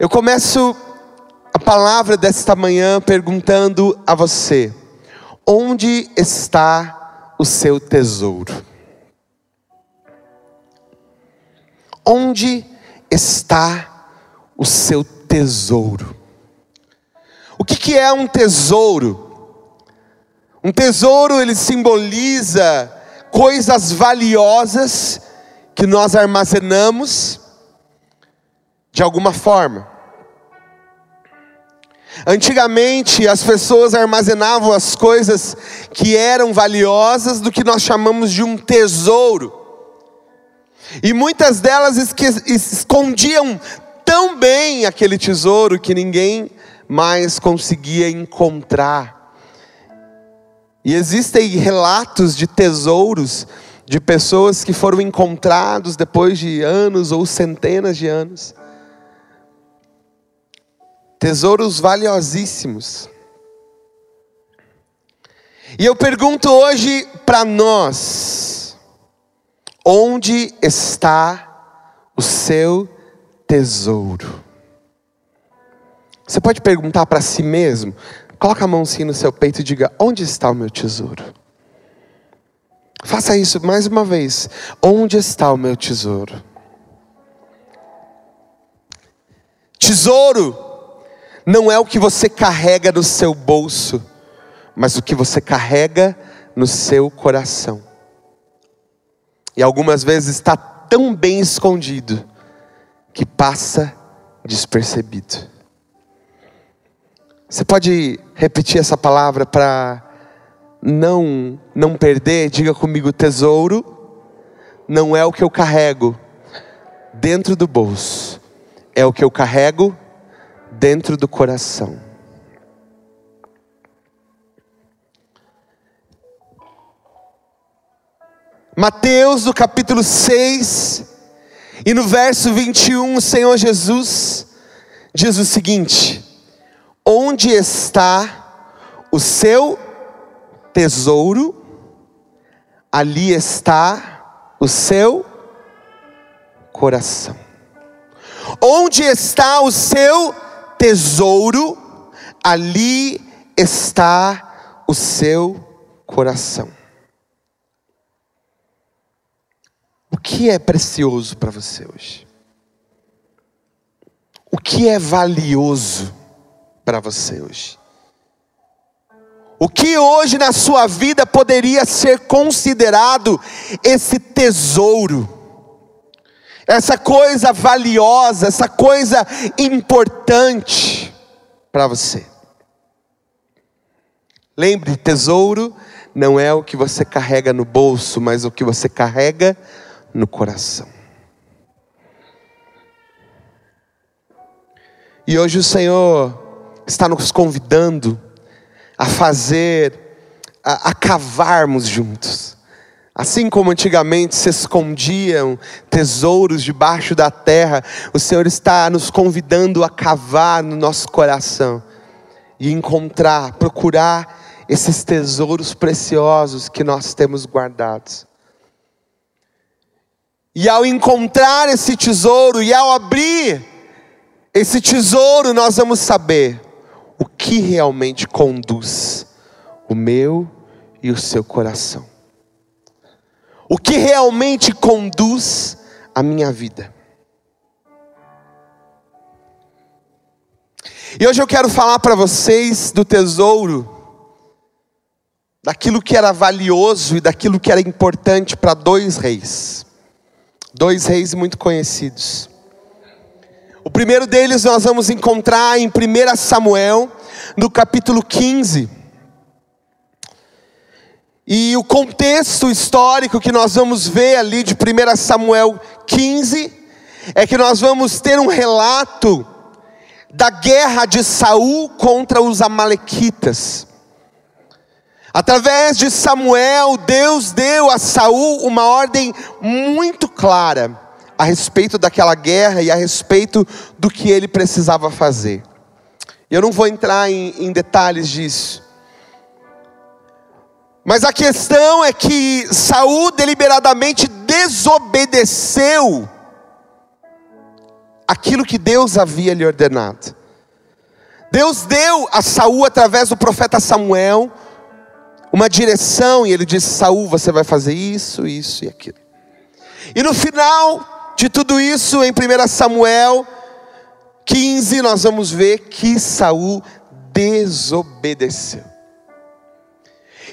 Eu começo a palavra desta manhã perguntando a você: onde está o seu tesouro? Onde está o seu tesouro? O que, que é um tesouro? Um tesouro ele simboliza coisas valiosas que nós armazenamos de alguma forma. Antigamente as pessoas armazenavam as coisas que eram valiosas do que nós chamamos de um tesouro. E muitas delas escondiam tão bem aquele tesouro que ninguém mais conseguia encontrar. E existem relatos de tesouros de pessoas que foram encontrados depois de anos ou centenas de anos. Tesouros valiosíssimos. E eu pergunto hoje para nós: onde está o seu tesouro? Você pode perguntar para si mesmo, coloca a mão assim no seu peito e diga: onde está o meu tesouro? Faça isso mais uma vez. Onde está o meu tesouro? Tesouro não é o que você carrega no seu bolso, mas o que você carrega no seu coração. E algumas vezes está tão bem escondido que passa despercebido. Você pode repetir essa palavra para não não perder? Diga comigo, tesouro não é o que eu carrego dentro do bolso, é o que eu carrego dentro do coração. Mateus, no capítulo 6, e no verso 21, o Senhor Jesus diz o seguinte: Onde está o seu tesouro, ali está o seu coração. Onde está o seu tesouro, ali está o seu coração. O que é precioso para você hoje? O que é valioso para você hoje? O que hoje na sua vida poderia ser considerado esse tesouro? Essa coisa valiosa, essa coisa importante para você. Lembre, tesouro não é o que você carrega no bolso, mas o que você carrega no coração. E hoje o Senhor está nos convidando a fazer, a, a cavarmos juntos. Assim como antigamente se escondiam tesouros debaixo da terra, o Senhor está nos convidando a cavar no nosso coração e encontrar, procurar esses tesouros preciosos que nós temos guardados. E ao encontrar esse tesouro e ao abrir esse tesouro, nós vamos saber o que realmente conduz o meu e o seu coração. O que realmente conduz a minha vida. E hoje eu quero falar para vocês do tesouro, daquilo que era valioso e daquilo que era importante para dois reis, dois reis muito conhecidos. O primeiro deles nós vamos encontrar em 1 Samuel, no capítulo 15. E o contexto histórico que nós vamos ver ali de 1 Samuel 15 é que nós vamos ter um relato da guerra de Saul contra os amalequitas. Através de Samuel, Deus deu a Saul uma ordem muito clara a respeito daquela guerra e a respeito do que ele precisava fazer. Eu não vou entrar em, em detalhes disso. Mas a questão é que Saul deliberadamente desobedeceu aquilo que Deus havia lhe ordenado. Deus deu a Saul através do profeta Samuel uma direção e ele disse: Saul, você vai fazer isso, isso e aquilo. E no final de tudo isso, em 1 Samuel 15, nós vamos ver que Saul desobedeceu.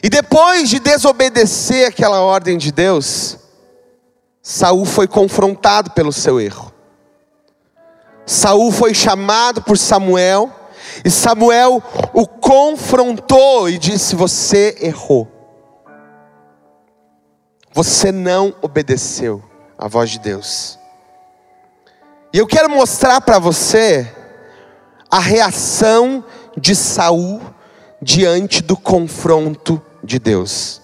E depois de desobedecer aquela ordem de Deus, Saul foi confrontado pelo seu erro. Saul foi chamado por Samuel, e Samuel o confrontou e disse: Você errou. Você não obedeceu à voz de Deus. E eu quero mostrar para você a reação de Saul diante do confronto de Deus.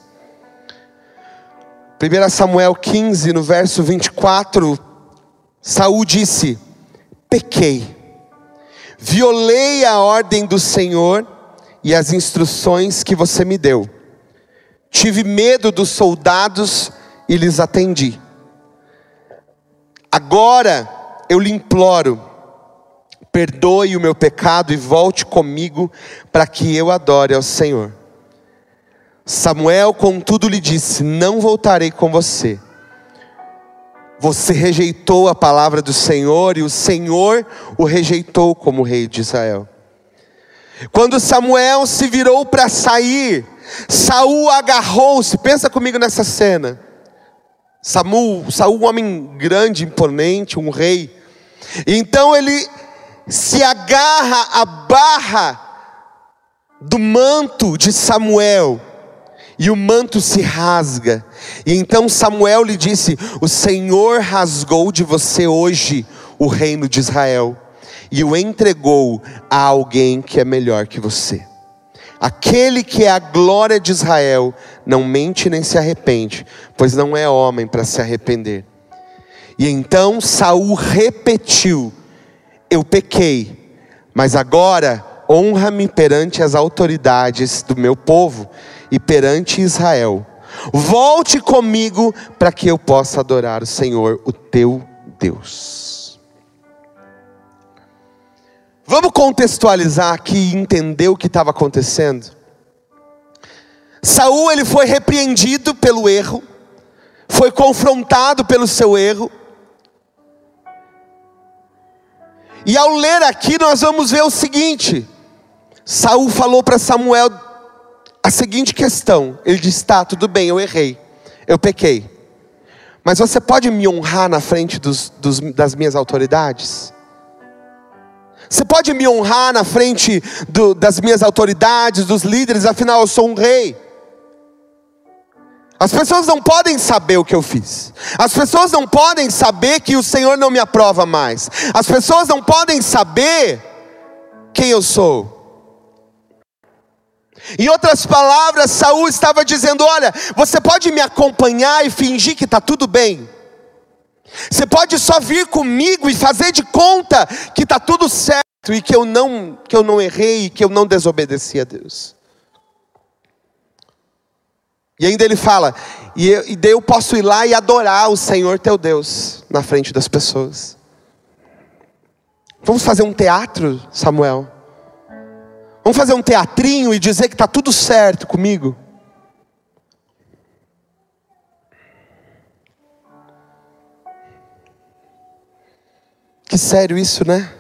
1 Samuel 15, no verso 24, Saul disse: Pequei, violei a ordem do Senhor e as instruções que você me deu. Tive medo dos soldados e lhes atendi. Agora eu lhe imploro, perdoe o meu pecado e volte comigo para que eu adore ao Senhor. Samuel, contudo, lhe disse: Não voltarei com você. Você rejeitou a palavra do Senhor e o Senhor o rejeitou como rei de Israel. Quando Samuel se virou para sair, Saul agarrou-se. Pensa comigo nessa cena. Saul, Saul, um homem grande, imponente, um rei. Então ele se agarra à barra do manto de Samuel, e o manto se rasga. E então Samuel lhe disse: O Senhor rasgou de você hoje o reino de Israel, e o entregou a alguém que é melhor que você. Aquele que é a glória de Israel não mente nem se arrepende, pois não é homem para se arrepender. E então Saul repetiu: Eu pequei, mas agora honra-me perante as autoridades do meu povo e perante Israel. Volte comigo para que eu possa adorar o Senhor, o teu Deus. Vamos contextualizar aqui e entender o que estava acontecendo. Saul ele foi repreendido pelo erro, foi confrontado pelo seu erro. E ao ler aqui nós vamos ver o seguinte: Saul falou para Samuel a seguinte questão. Ele disse: "Tá, tudo bem, eu errei. Eu pequei. Mas você pode me honrar na frente dos, dos, das minhas autoridades? Você pode me honrar na frente do, das minhas autoridades, dos líderes, afinal eu sou um rei. As pessoas não podem saber o que eu fiz. As pessoas não podem saber que o Senhor não me aprova mais. As pessoas não podem saber quem eu sou. Em outras palavras, Saul estava dizendo: Olha, você pode me acompanhar e fingir que está tudo bem. Você pode só vir comigo e fazer de conta que está tudo certo e que eu não que eu não errei, que eu não desobedeci a Deus. E ainda ele fala: e, eu, e daí eu posso ir lá e adorar o Senhor teu Deus na frente das pessoas. Vamos fazer um teatro, Samuel? Vamos fazer um teatrinho e dizer que está tudo certo comigo? Que sério isso, né?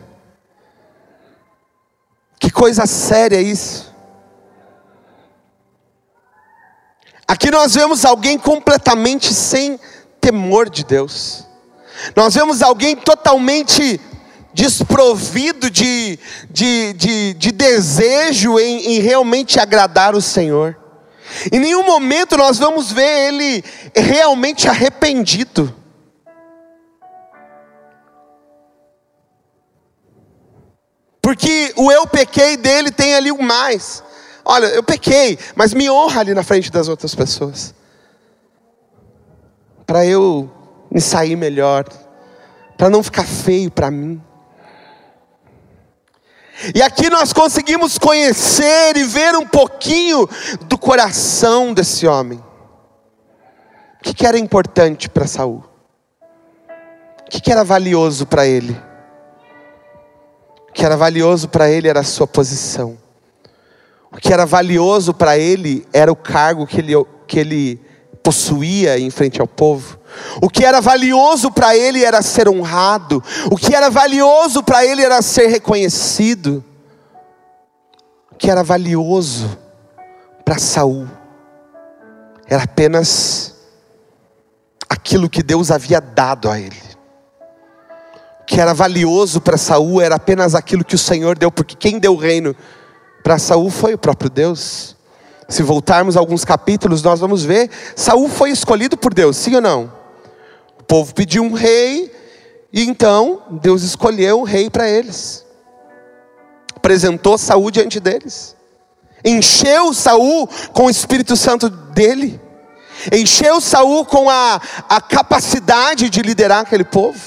Que coisa séria isso. Aqui nós vemos alguém completamente sem temor de Deus. Nós vemos alguém totalmente desprovido de, de, de, de desejo em, em realmente agradar o Senhor. Em nenhum momento nós vamos ver ele realmente arrependido. Porque o eu pequei dele tem ali o mais. Olha, eu pequei, mas me honra ali na frente das outras pessoas. Para eu me sair melhor, para não ficar feio para mim. E aqui nós conseguimos conhecer e ver um pouquinho do coração desse homem. O que, era importante para Saul? O que, que era valioso para ele? que era valioso para ele era a sua posição. O que era valioso para ele era o cargo que ele, que ele possuía em frente ao povo. O que era valioso para ele era ser honrado. O que era valioso para ele era ser reconhecido. O que era valioso para Saul era apenas aquilo que Deus havia dado a ele. O que era valioso para Saul era apenas aquilo que o Senhor deu, porque quem deu o reino para Saul foi o próprio Deus. Se voltarmos alguns capítulos, nós vamos ver, Saul foi escolhido por Deus, sim ou não? Povo pediu um rei, e então Deus escolheu um rei para eles. Apresentou Saul diante deles. Encheu Saul com o Espírito Santo dele. Encheu Saul com a, a capacidade de liderar aquele povo.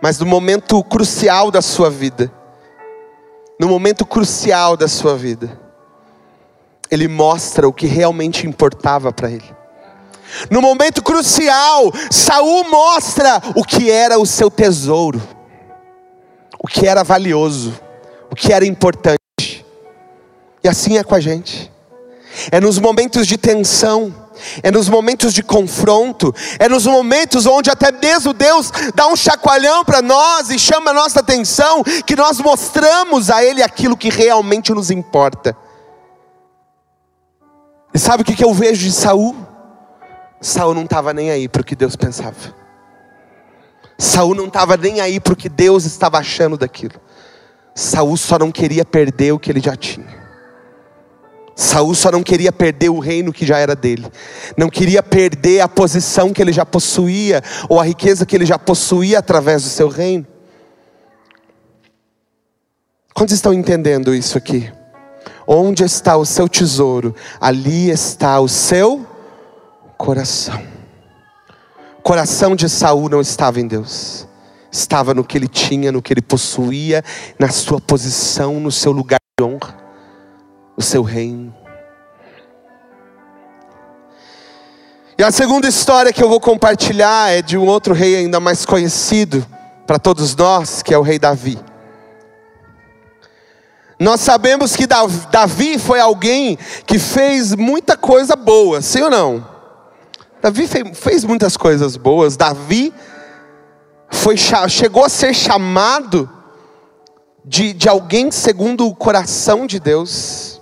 Mas no momento crucial da sua vida, no momento crucial da sua vida, ele mostra o que realmente importava para ele. No momento crucial, Saul mostra o que era o seu tesouro, o que era valioso, o que era importante. E assim é com a gente. É nos momentos de tensão, é nos momentos de confronto, é nos momentos onde até mesmo Deus dá um chacoalhão para nós e chama a nossa atenção, que nós mostramos a Ele aquilo que realmente nos importa. E sabe o que, eu vejo de Saul? Saul não estava nem aí para o que Deus pensava. Saul não estava nem aí para o que Deus estava achando daquilo. Saul só não queria perder o que ele já tinha. Saul só não queria perder o reino que já era dele. Não queria perder a posição que ele já possuía ou a riqueza que ele já possuía através do seu reino. Quantos estão entendendo isso aqui? Onde está o seu tesouro, ali está o seu coração. O coração de Saul não estava em Deus. Estava no que ele tinha, no que ele possuía, na sua posição, no seu lugar de honra, o seu reino. E a segunda história que eu vou compartilhar é de um outro rei ainda mais conhecido para todos nós, que é o rei Davi. Nós sabemos que Davi foi alguém que fez muita coisa boa, sim ou não? Davi fez muitas coisas boas. Davi foi, chegou a ser chamado de, de alguém segundo o coração de Deus.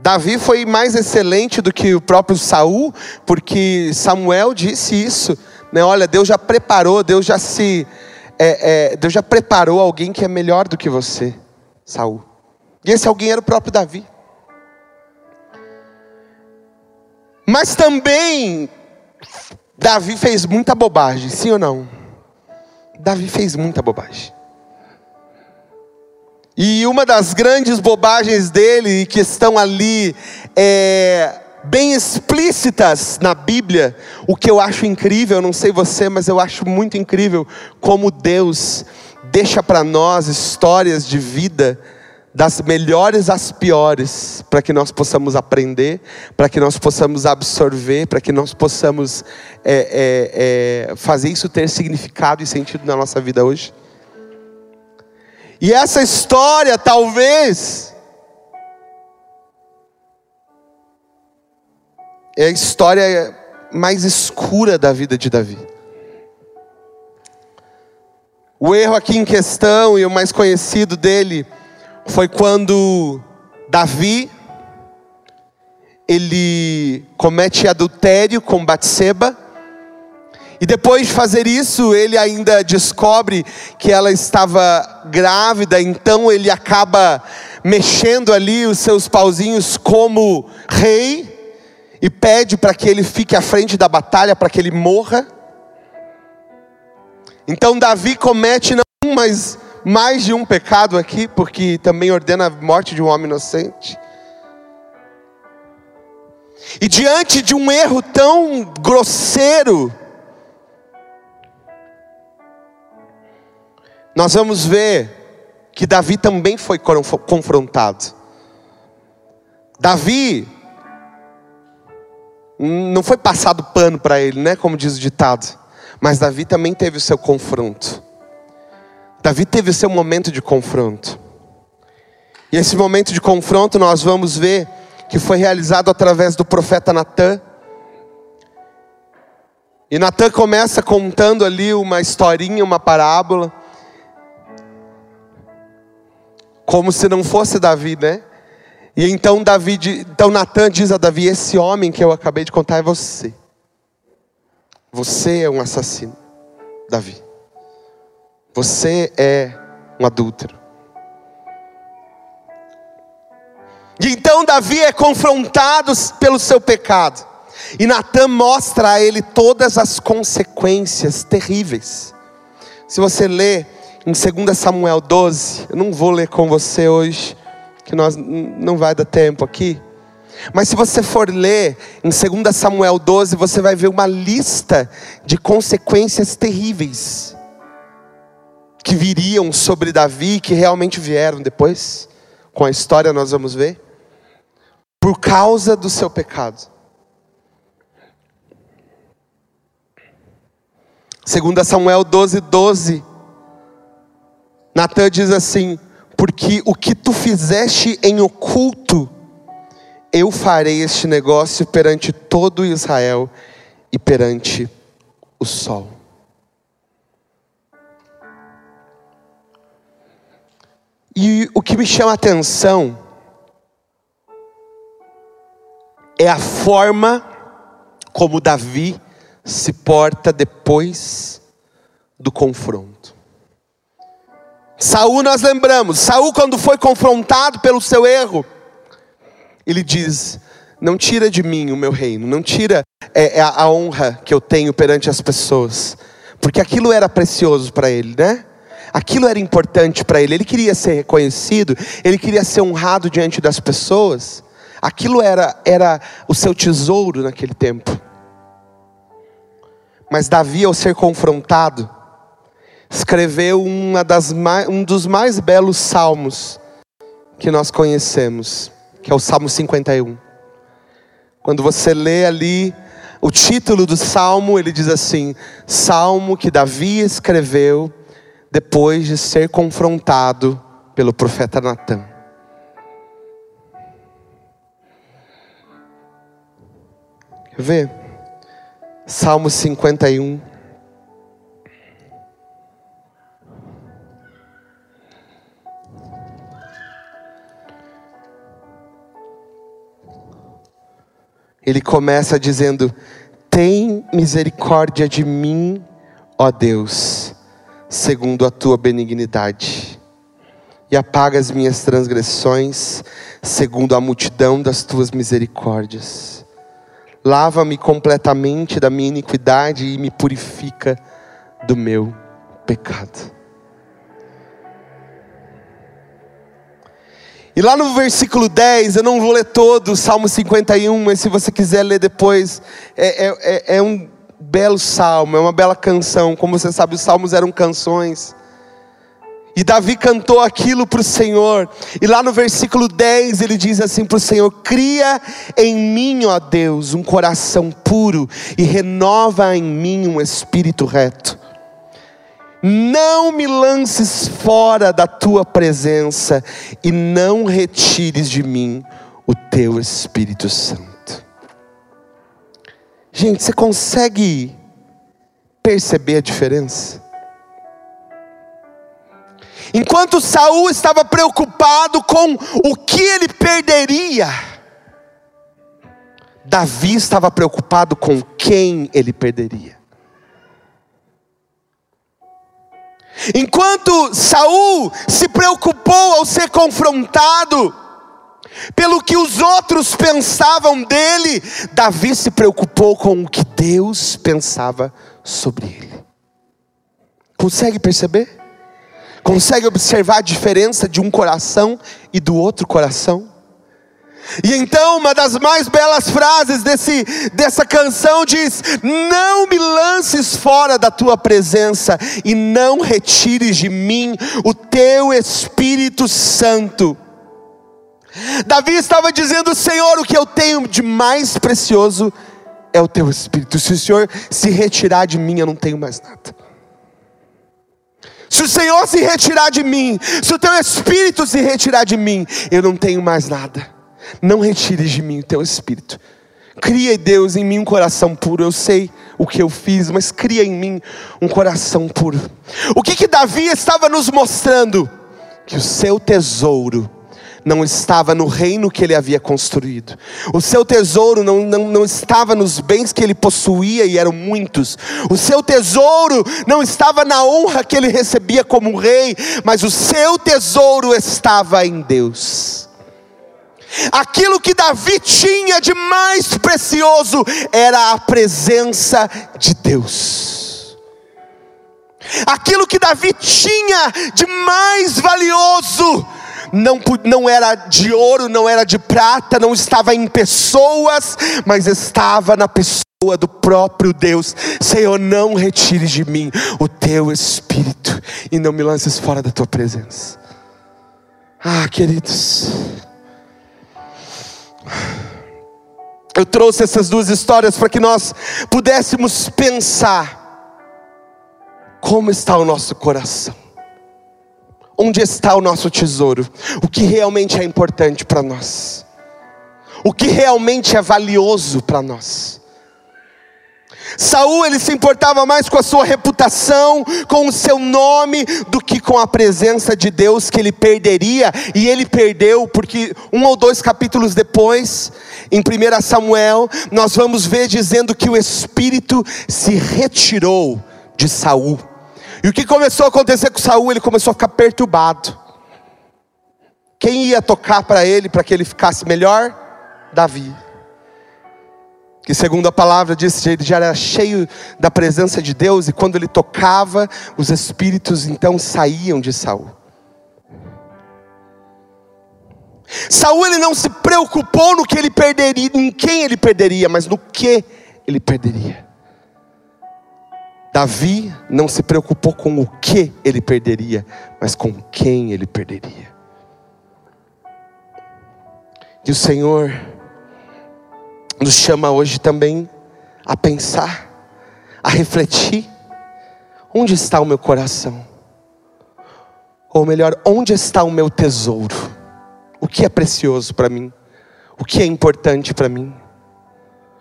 Davi foi mais excelente do que o próprio Saul, porque Samuel disse isso. Né? Olha, Deus já preparou, Deus já se, é, é, Deus já preparou alguém que é melhor do que você. Saul. E esse alguém era o próprio Davi. Mas também Davi fez muita bobagem, sim ou não? Davi fez muita bobagem. E uma das grandes bobagens dele, que estão ali é, bem explícitas na Bíblia, o que eu acho incrível, eu não sei você, mas eu acho muito incrível como Deus deixa para nós histórias de vida, das melhores às piores, para que nós possamos aprender, para que nós possamos absorver, para que nós possamos é, é, é, fazer isso ter significado e sentido na nossa vida hoje. E essa história, talvez, é a história mais escura da vida de Davi. O erro aqui em questão e o mais conhecido dele foi quando Davi ele comete adultério com Batseba. E depois de fazer isso, ele ainda descobre que ela estava grávida, então ele acaba mexendo ali os seus pauzinhos como rei e pede para que ele fique à frente da batalha, para que ele morra. Então Davi comete não um, mas mais de um pecado aqui, porque também ordena a morte de um homem inocente. E diante de um erro tão grosseiro, nós vamos ver que Davi também foi confrontado. Davi não foi passado pano para ele, né, como diz o ditado. Mas Davi também teve o seu confronto. Davi teve seu momento de confronto. E esse momento de confronto nós vamos ver que foi realizado através do profeta Natan. E Natan começa contando ali uma historinha, uma parábola. Como se não fosse Davi, né? E então Davi, então Natan diz a Davi: esse homem que eu acabei de contar é você. Você é um assassino, Davi. Você é um adúltero. E então Davi é confrontado pelo seu pecado. E Natan mostra a ele todas as consequências terríveis. Se você ler em 2 Samuel 12, eu não vou ler com você hoje, que nós não vai dar tempo aqui. Mas se você for ler em 2 Samuel 12, você vai ver uma lista de consequências terríveis que viriam sobre Davi, que realmente vieram depois, com a história nós vamos ver, por causa do seu pecado. Segundo Samuel 12, 12, Natan diz assim: porque o que tu fizeste em oculto, eu farei este negócio perante todo Israel e perante o sol. E o que me chama a atenção é a forma como Davi se porta depois do confronto. Saul nós lembramos, Saul quando foi confrontado pelo seu erro, ele diz: não tira de mim o meu reino, não tira é, é a honra que eu tenho perante as pessoas, porque aquilo era precioso para ele, né? Aquilo era importante para ele, ele queria ser reconhecido, ele queria ser honrado diante das pessoas, aquilo era, era o seu tesouro naquele tempo. Mas Davi, ao ser confrontado, escreveu uma das mais, um dos mais belos salmos que nós conhecemos, que é o Salmo 51. Quando você lê ali o título do salmo, ele diz assim: Salmo que Davi escreveu depois de ser confrontado pelo profeta Natan. Ver? Salmo 51. Ele começa dizendo: Tem misericórdia de mim, ó Deus segundo a tua benignidade, e apaga as minhas transgressões, segundo a multidão das tuas misericórdias. Lava-me completamente da minha iniquidade e me purifica do meu pecado. E lá no versículo 10, eu não vou ler todo, Salmo 51, mas se você quiser ler depois, é, é, é, é um belo salmo, é uma bela canção. Como você sabe, os salmos eram canções. E Davi cantou aquilo para o Senhor. E lá no versículo 10 ele diz assim para o Senhor: Cria em mim, ó Deus, um coração puro e renova em mim um espírito reto. Não me lances fora da tua presença e não retires de mim o teu Espírito Santo. Gente, você consegue perceber a diferença? Enquanto Saul estava preocupado com o que ele perderia, Davi estava preocupado com quem ele perderia. Enquanto Saul se preocupou ao ser confrontado, pelo que os outros pensavam dele, Davi se preocupou com o que Deus pensava sobre ele. Consegue perceber? Consegue observar a diferença de um coração e do outro coração? E então, uma das mais belas frases desse, dessa canção diz: Não me lances fora da tua presença, e não retires de mim o teu Espírito Santo. Davi estava dizendo: Senhor, o que eu tenho de mais precioso é o teu espírito. Se o Senhor se retirar de mim, eu não tenho mais nada. Se o Senhor se retirar de mim, se o teu espírito se retirar de mim, eu não tenho mais nada. Não retires de mim o teu espírito. Cria, Deus, em mim um coração puro. Eu sei o que eu fiz, mas cria em mim um coração puro. O que que Davi estava nos mostrando? Que o seu tesouro não estava no reino que ele havia construído. O seu tesouro não, não, não estava nos bens que ele possuía, e eram muitos. O seu tesouro não estava na honra que ele recebia como rei, mas o seu tesouro estava em Deus. Aquilo que Davi tinha de mais precioso era a presença de Deus. Aquilo que Davi tinha de mais valioso não, não era de ouro, não era de prata, não estava em pessoas, mas estava na pessoa do próprio Deus. Senhor, não retires de mim o teu espírito e não me lances fora da tua presença. Ah, queridos. Eu trouxe essas duas histórias para que nós pudéssemos pensar como está o nosso coração. Onde está o nosso tesouro? O que realmente é importante para nós? O que realmente é valioso para nós? Saul ele se importava mais com a sua reputação, com o seu nome, do que com a presença de Deus que ele perderia, e ele perdeu, porque um ou dois capítulos depois, em 1 Samuel, nós vamos ver dizendo que o Espírito se retirou de Saul. E o que começou a acontecer com Saul? Ele começou a ficar perturbado. Quem ia tocar para ele para que ele ficasse melhor? Davi. Que segundo a palavra disse, ele já era cheio da presença de Deus e quando ele tocava, os espíritos então saíam de Saul. Saul ele não se preocupou no que ele perderia, em quem ele perderia, mas no que ele perderia. Davi não se preocupou com o que ele perderia, mas com quem ele perderia. E o Senhor nos chama hoje também a pensar, a refletir: onde está o meu coração? Ou melhor, onde está o meu tesouro? O que é precioso para mim? O que é importante para mim?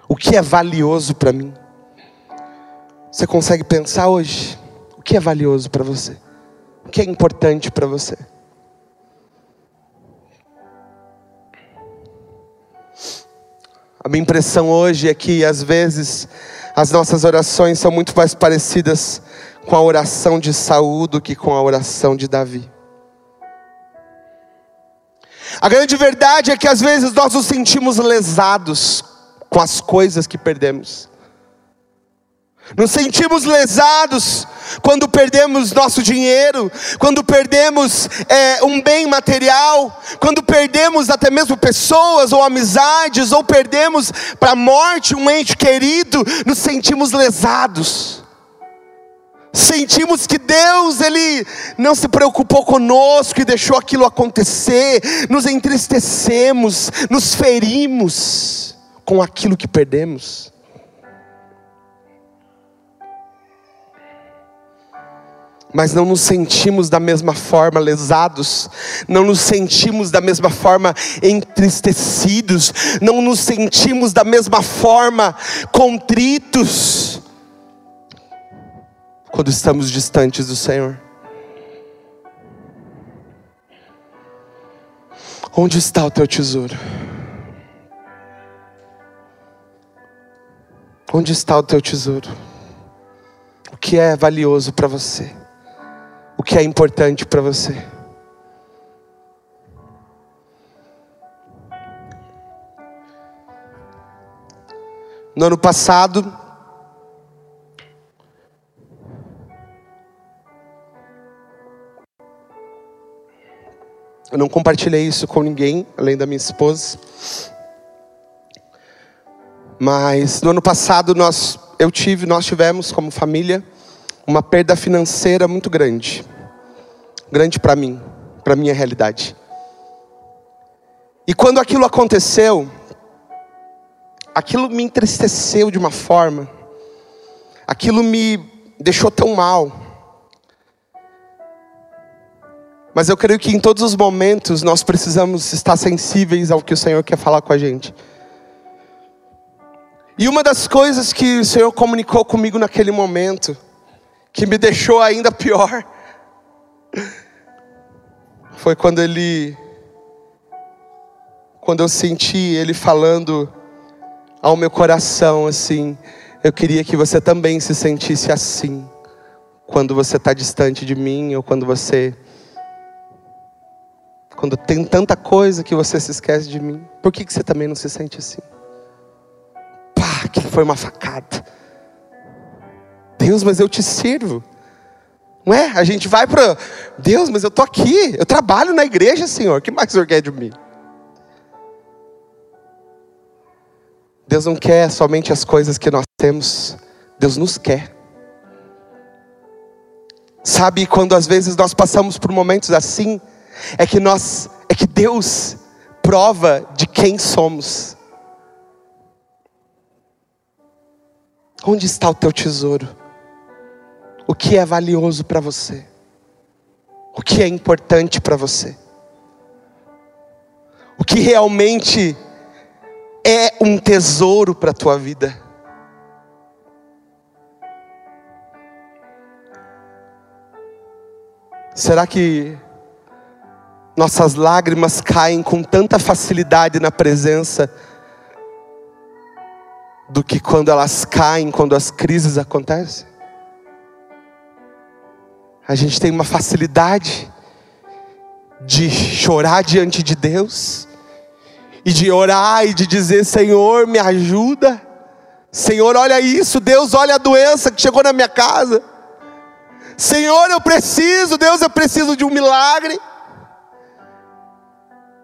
O que é valioso para mim? Você consegue pensar hoje o que é valioso para você? O que é importante para você? A minha impressão hoje é que às vezes as nossas orações são muito mais parecidas com a oração de Saul do que com a oração de Davi. A grande verdade é que às vezes nós nos sentimos lesados com as coisas que perdemos. Nos sentimos lesados quando perdemos nosso dinheiro, quando perdemos é, um bem material, quando perdemos até mesmo pessoas ou amizades, ou perdemos para a morte um ente querido, nos sentimos lesados. Sentimos que Deus ele não se preocupou conosco e deixou aquilo acontecer, nos entristecemos, nos ferimos com aquilo que perdemos. Mas não nos sentimos da mesma forma lesados, não nos sentimos da mesma forma entristecidos, não nos sentimos da mesma forma contritos, quando estamos distantes do Senhor. Onde está o teu tesouro? Onde está o teu tesouro? O que é valioso para você? O que é importante para você. No ano passado, eu não compartilhei isso com ninguém, além da minha esposa. Mas no ano passado nós, eu tive, nós tivemos como família uma perda financeira muito grande. Grande para mim, para minha realidade. E quando aquilo aconteceu, aquilo me entristeceu de uma forma, aquilo me deixou tão mal. Mas eu creio que em todos os momentos nós precisamos estar sensíveis ao que o Senhor quer falar com a gente. E uma das coisas que o Senhor comunicou comigo naquele momento, que me deixou ainda pior, foi quando ele quando eu senti ele falando ao meu coração assim, eu queria que você também se sentisse assim, quando você está distante de mim ou quando você quando tem tanta coisa que você se esquece de mim, por que, que você também não se sente assim? Pá, que foi uma facada. Deus, mas eu te sirvo. Não é? A gente vai para Deus, mas eu estou aqui, eu trabalho na igreja, Senhor. O que mais o Senhor quer de mim? Deus não quer somente as coisas que nós temos, Deus nos quer. Sabe quando às vezes nós passamos por momentos assim, é que nós, é que Deus prova de quem somos. Onde está o teu tesouro? O que é valioso para você? O que é importante para você? O que realmente é um tesouro para a tua vida? Será que nossas lágrimas caem com tanta facilidade na presença do que quando elas caem, quando as crises acontecem. A gente tem uma facilidade de chorar diante de Deus e de orar e de dizer: Senhor, me ajuda. Senhor, olha isso. Deus, olha a doença que chegou na minha casa. Senhor, eu preciso. Deus, eu preciso de um milagre.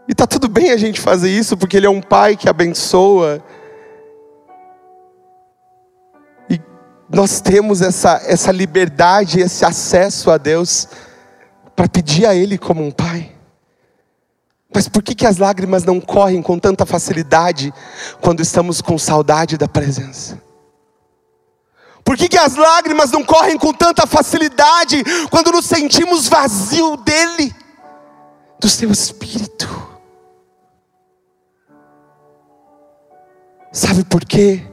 E tá tudo bem a gente fazer isso, porque Ele é um Pai que abençoa. Nós temos essa, essa liberdade, esse acesso a Deus, para pedir a Ele como um Pai. Mas por que, que as lágrimas não correm com tanta facilidade quando estamos com saudade da presença? Por que, que as lágrimas não correm com tanta facilidade quando nos sentimos vazio dEle, do Seu Espírito? Sabe por quê?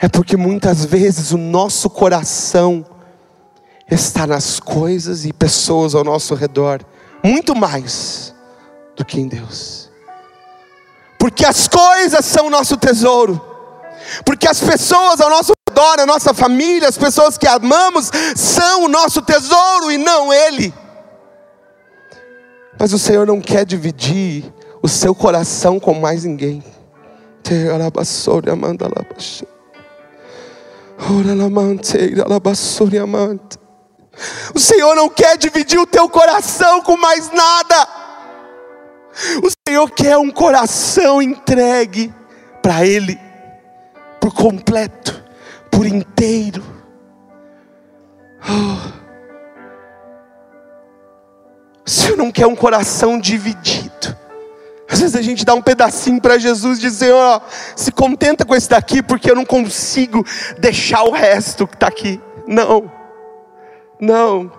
É porque muitas vezes o nosso coração está nas coisas e pessoas ao nosso redor, muito mais do que em Deus. Porque as coisas são o nosso tesouro, porque as pessoas ao nosso redor, a nossa família, as pessoas que amamos, são o nosso tesouro e não Ele. Mas o Senhor não quer dividir o seu coração com mais ninguém. O Senhor não quer dividir o teu coração com mais nada. O Senhor quer um coração entregue para Ele, por completo, por inteiro. Oh. O Senhor não quer um coração dividido. Às vezes a gente dá um pedacinho para Jesus e diz: Senhor, se contenta com esse daqui, porque eu não consigo deixar o resto que está aqui. Não, não.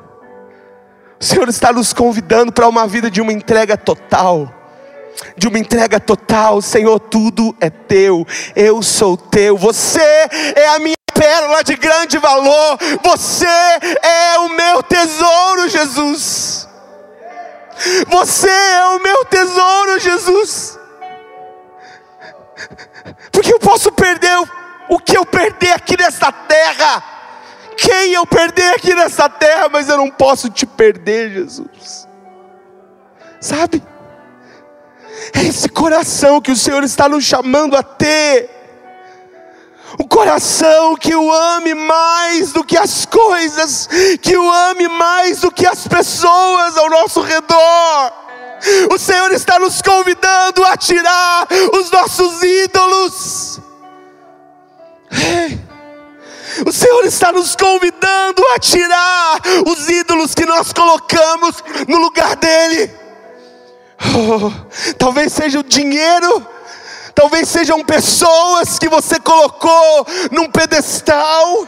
O Senhor está nos convidando para uma vida de uma entrega total. De uma entrega total, Senhor, tudo é teu, eu sou teu, você é a minha pérola de grande valor, você é o meu tesouro, Jesus. Você é o meu tesouro, Jesus. Porque eu posso perder o que eu perder aqui nessa terra. Quem eu perder aqui nessa terra, mas eu não posso te perder, Jesus. Sabe? É esse coração que o Senhor está nos chamando a ter um coração que o ame mais do que as coisas, que o ame mais do que as pessoas ao nosso redor. O Senhor está nos convidando a tirar os nossos ídolos. O Senhor está nos convidando a tirar os ídolos que nós colocamos no lugar dele. Oh, talvez seja o dinheiro talvez sejam pessoas que você colocou num pedestal.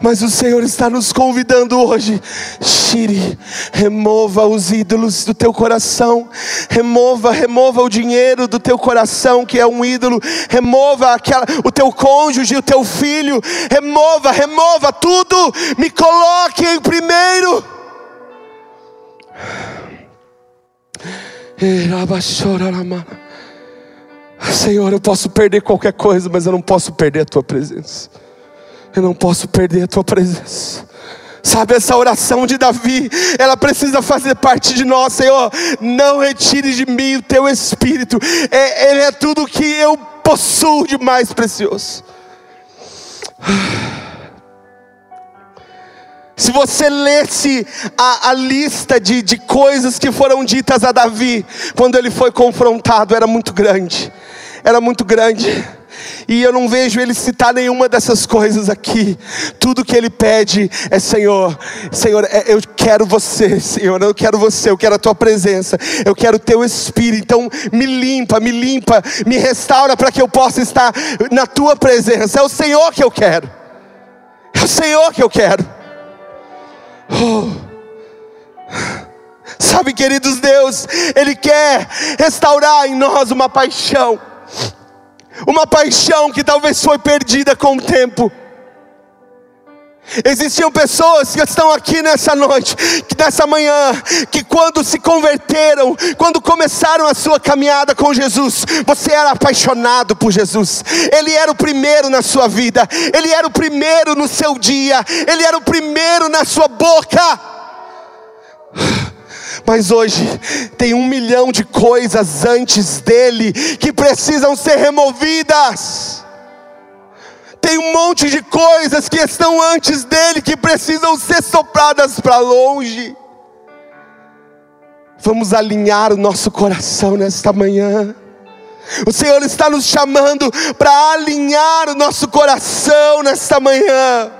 Mas o Senhor está nos convidando hoje. Tire, remova os ídolos do teu coração. Remova, remova o dinheiro do teu coração, que é um ídolo. Remova aquela, o teu cônjuge, o teu filho. Remova, remova tudo. Me coloque em primeiro. Senhor, eu posso perder qualquer coisa, mas eu não posso perder a tua presença. Eu não posso perder a tua presença. Sabe, essa oração de Davi, ela precisa fazer parte de nós, Senhor. Não retire de mim o teu espírito, é, ele é tudo que eu possuo de mais precioso. Se você lesse a, a lista de, de coisas que foram ditas a Davi, quando ele foi confrontado, era muito grande era muito grande. E eu não vejo ele citar nenhuma dessas coisas aqui. Tudo que ele pede é: Senhor, Senhor, é, eu quero você, Senhor, eu quero você, eu quero a tua presença, eu quero o teu espírito. Então, me limpa, me limpa, me restaura para que eu possa estar na tua presença. É o Senhor que eu quero, é o Senhor que eu quero. Oh. Sabe, queridos Deus, Ele quer restaurar em nós uma paixão uma paixão que talvez foi perdida com o tempo. Existiam pessoas que estão aqui nessa noite, nessa manhã, que quando se converteram, quando começaram a sua caminhada com Jesus, você era apaixonado por Jesus. Ele era o primeiro na sua vida, ele era o primeiro no seu dia, ele era o primeiro na sua boca. Mas hoje tem um milhão de coisas antes dele que precisam ser removidas. Tem um monte de coisas que estão antes dele que precisam ser sopradas para longe. Vamos alinhar o nosso coração nesta manhã. O Senhor está nos chamando para alinhar o nosso coração nesta manhã.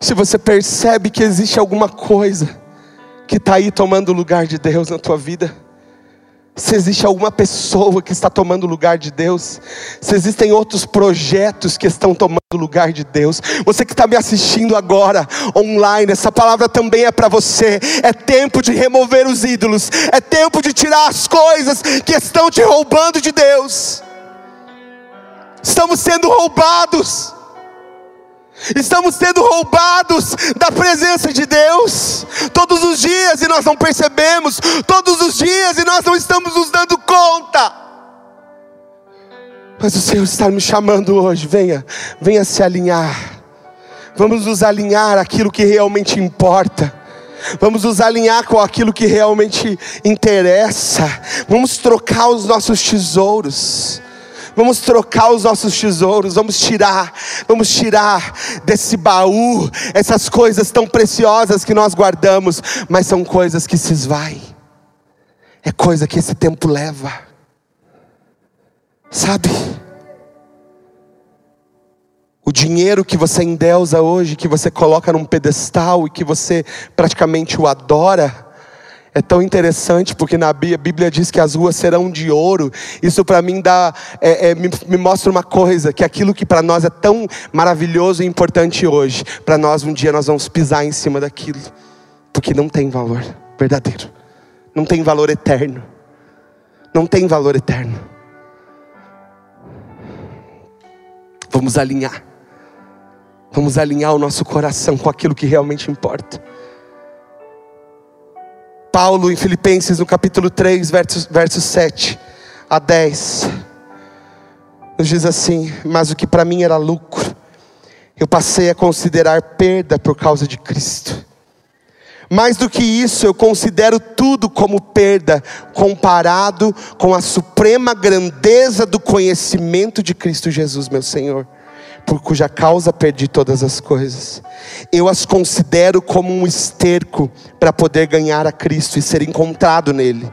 Se você percebe que existe alguma coisa que está aí tomando o lugar de Deus na tua vida, se existe alguma pessoa que está tomando o lugar de Deus, se existem outros projetos que estão tomando o lugar de Deus, você que está me assistindo agora online, essa palavra também é para você. É tempo de remover os ídolos, é tempo de tirar as coisas que estão te roubando de Deus. Estamos sendo roubados. Estamos sendo roubados da presença de Deus todos os dias e nós não percebemos, todos os dias e nós não estamos nos dando conta. Mas o Senhor está me chamando hoje, venha, venha se alinhar. Vamos nos alinhar aquilo que realmente importa. Vamos nos alinhar com aquilo que realmente interessa. Vamos trocar os nossos tesouros. Vamos trocar os nossos tesouros, vamos tirar, vamos tirar desse baú essas coisas tão preciosas que nós guardamos, mas são coisas que se esvaem. É coisa que esse tempo leva. Sabe? O dinheiro que você endeusa hoje, que você coloca num pedestal e que você praticamente o adora, é tão interessante porque na Bíblia diz que as ruas serão de ouro. Isso para mim dá, é, é, me, me, mostra uma coisa que aquilo que para nós é tão maravilhoso e importante hoje, para nós um dia nós vamos pisar em cima daquilo, porque não tem valor verdadeiro, não tem valor eterno, não tem valor eterno. Vamos alinhar, vamos alinhar o nosso coração com aquilo que realmente importa. Paulo em Filipenses, no capítulo 3, verso, verso 7 a 10, nos diz assim: Mas o que para mim era lucro, eu passei a considerar perda por causa de Cristo. Mais do que isso, eu considero tudo como perda, comparado com a suprema grandeza do conhecimento de Cristo Jesus, meu Senhor por cuja causa perdi todas as coisas. Eu as considero como um esterco para poder ganhar a Cristo e ser encontrado nele.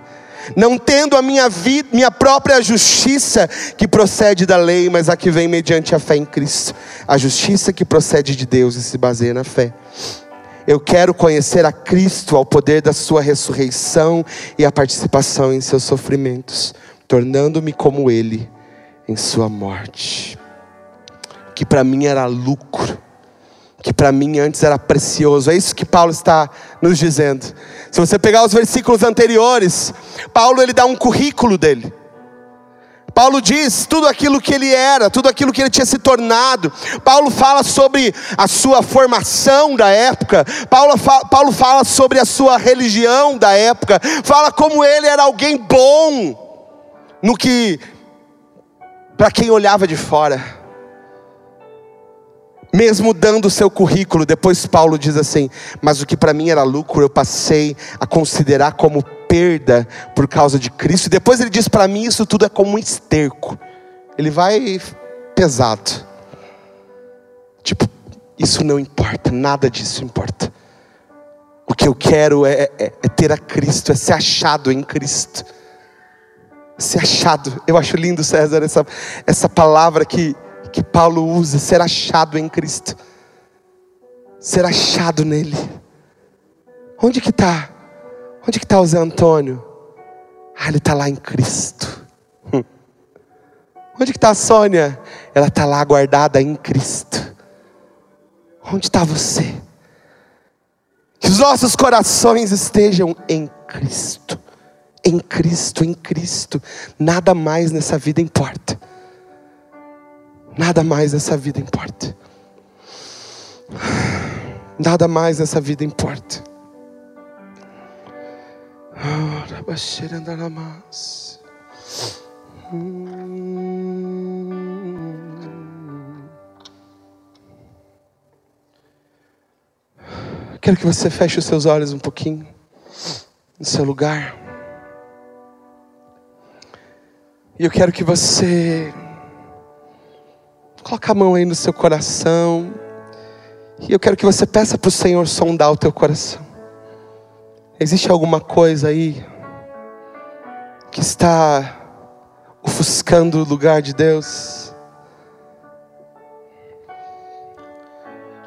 Não tendo a minha vida, minha própria justiça que procede da lei, mas a que vem mediante a fé em Cristo. A justiça que procede de Deus e se baseia na fé. Eu quero conhecer a Cristo ao poder da sua ressurreição e a participação em seus sofrimentos, tornando-me como ele em Sua morte. Que para mim era lucro, que para mim antes era precioso. É isso que Paulo está nos dizendo. Se você pegar os versículos anteriores, Paulo ele dá um currículo dele. Paulo diz tudo aquilo que ele era, tudo aquilo que ele tinha se tornado. Paulo fala sobre a sua formação da época. Paulo, fa Paulo fala sobre a sua religião da época. Fala como ele era alguém bom no que para quem olhava de fora. Mesmo dando o seu currículo, depois Paulo diz assim: Mas o que para mim era lucro, eu passei a considerar como perda por causa de Cristo. E depois ele diz para mim: Isso tudo é como um esterco. Ele vai pesado. Tipo, isso não importa, nada disso importa. O que eu quero é, é, é ter a Cristo, é ser achado em Cristo. Ser achado. Eu acho lindo, César, essa, essa palavra que que Paulo usa, ser achado em Cristo, ser achado nele. Onde que está? Onde que está o Zé Antônio? Ah, ele está lá em Cristo. Hum. Onde que está a Sônia? Ela está lá guardada em Cristo. Onde está você? Que os nossos corações estejam em Cristo. Em Cristo, em Cristo. Nada mais nessa vida importa. Nada mais nessa vida importa. Nada mais nessa vida importa. Quero que você feche os seus olhos um pouquinho no seu lugar. E eu quero que você Coloca a mão aí no seu coração. E eu quero que você peça para o Senhor sondar o teu coração. Existe alguma coisa aí que está ofuscando o lugar de Deus?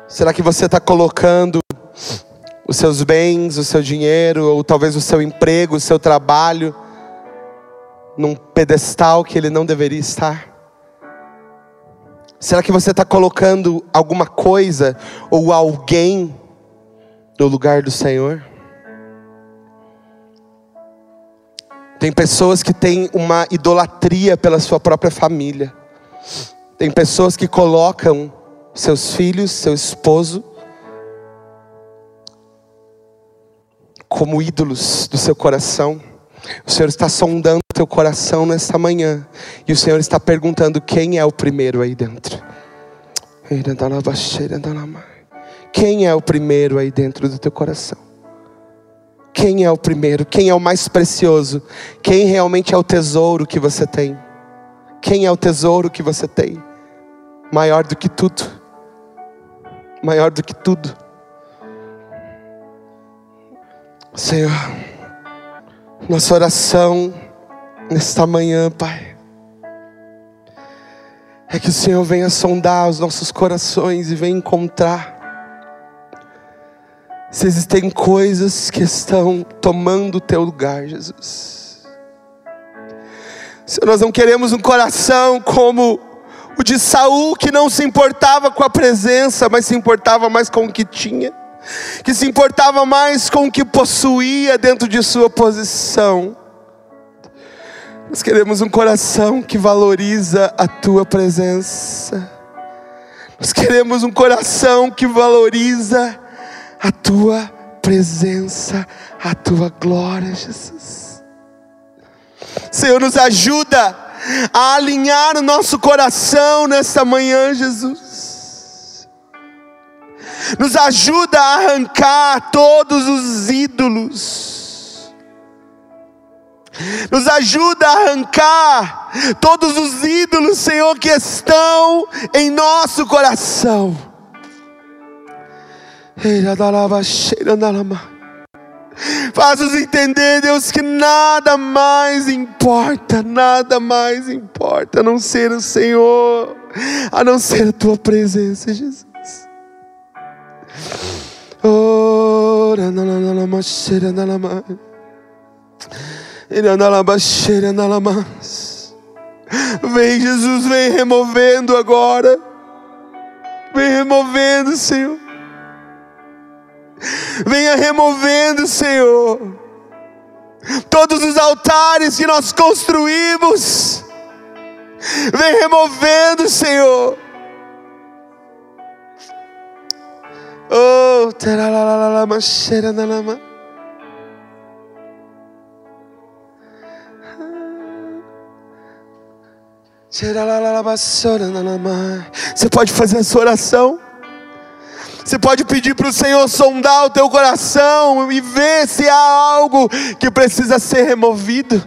Será que você está colocando os seus bens, o seu dinheiro, ou talvez o seu emprego, o seu trabalho, num pedestal que ele não deveria estar? Será que você está colocando alguma coisa ou alguém no lugar do Senhor? Tem pessoas que têm uma idolatria pela sua própria família. Tem pessoas que colocam seus filhos, seu esposo, como ídolos do seu coração. O Senhor está sondando teu coração nesta manhã. E o Senhor está perguntando quem é o primeiro aí dentro. Quem é o primeiro aí dentro do teu coração? Quem é o primeiro? Quem é o mais precioso? Quem realmente é o tesouro que você tem? Quem é o tesouro que você tem? Maior do que tudo. Maior do que tudo. Senhor. Nossa oração nesta manhã, Pai, é que o Senhor venha sondar os nossos corações e venha encontrar se existem coisas que estão tomando o teu lugar, Jesus. Nós não queremos um coração como o de Saul, que não se importava com a presença, mas se importava mais com o que tinha que se importava mais com o que possuía dentro de sua posição. Nós queremos um coração que valoriza a tua presença. Nós queremos um coração que valoriza a tua presença, a tua glória, Jesus. Senhor, nos ajuda a alinhar o nosso coração nesta manhã, Jesus nos ajuda a arrancar todos os ídolos, nos ajuda a arrancar todos os ídolos, Senhor, que estão em nosso coração. Faz-nos entender, Deus, que nada mais importa, nada mais importa a não ser o Senhor, a não ser a tua presença, Jesus. Vem, Jesus, vem removendo agora. Vem removendo, Senhor. Venha removendo, Senhor. Todos os altares que nós construímos. Vem removendo, Senhor. Oh. Você pode fazer essa oração. Você pode pedir para o Senhor sondar o teu coração e ver se há algo que precisa ser removido.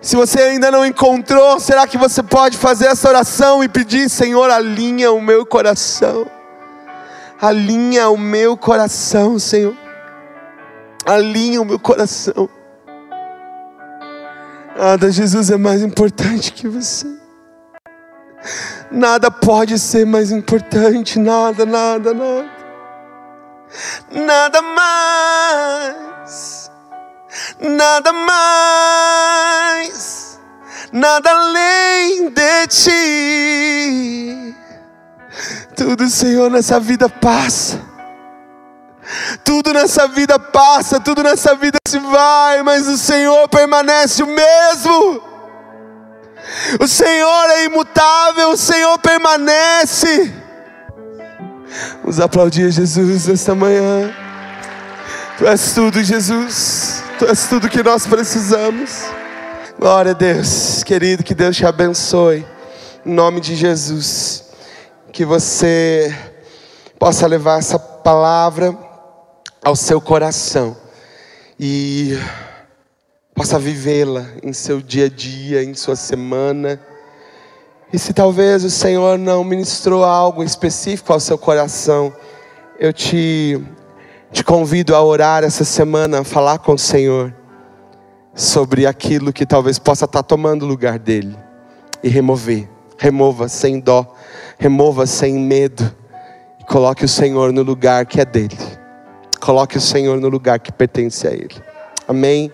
Se você ainda não encontrou, será que você pode fazer essa oração e pedir, Senhor, alinha o meu coração. Alinha o meu coração, Senhor. Alinha o meu coração. Nada, Jesus é mais importante que você. Nada pode ser mais importante, nada, nada, nada. Nada mais, nada mais, nada além de ti. Tudo, Senhor, nessa vida passa tudo nessa vida passa, tudo nessa vida se vai, mas o Senhor permanece o mesmo. O Senhor é imutável, o Senhor permanece. Vamos aplaudir Jesus nesta manhã. Tu és tudo, Jesus. Tu és tudo que nós precisamos. Glória a Deus, querido, que Deus te abençoe. Em nome de Jesus. Que você possa levar essa palavra ao seu coração e possa vivê-la em seu dia a dia, em sua semana. E se talvez o Senhor não ministrou algo específico ao seu coração, eu te, te convido a orar essa semana, a falar com o Senhor sobre aquilo que talvez possa estar tomando o lugar dele e remover. Remova sem dó, remova sem medo e coloque o Senhor no lugar que é dele. Coloque o Senhor no lugar que pertence a Ele. Amém.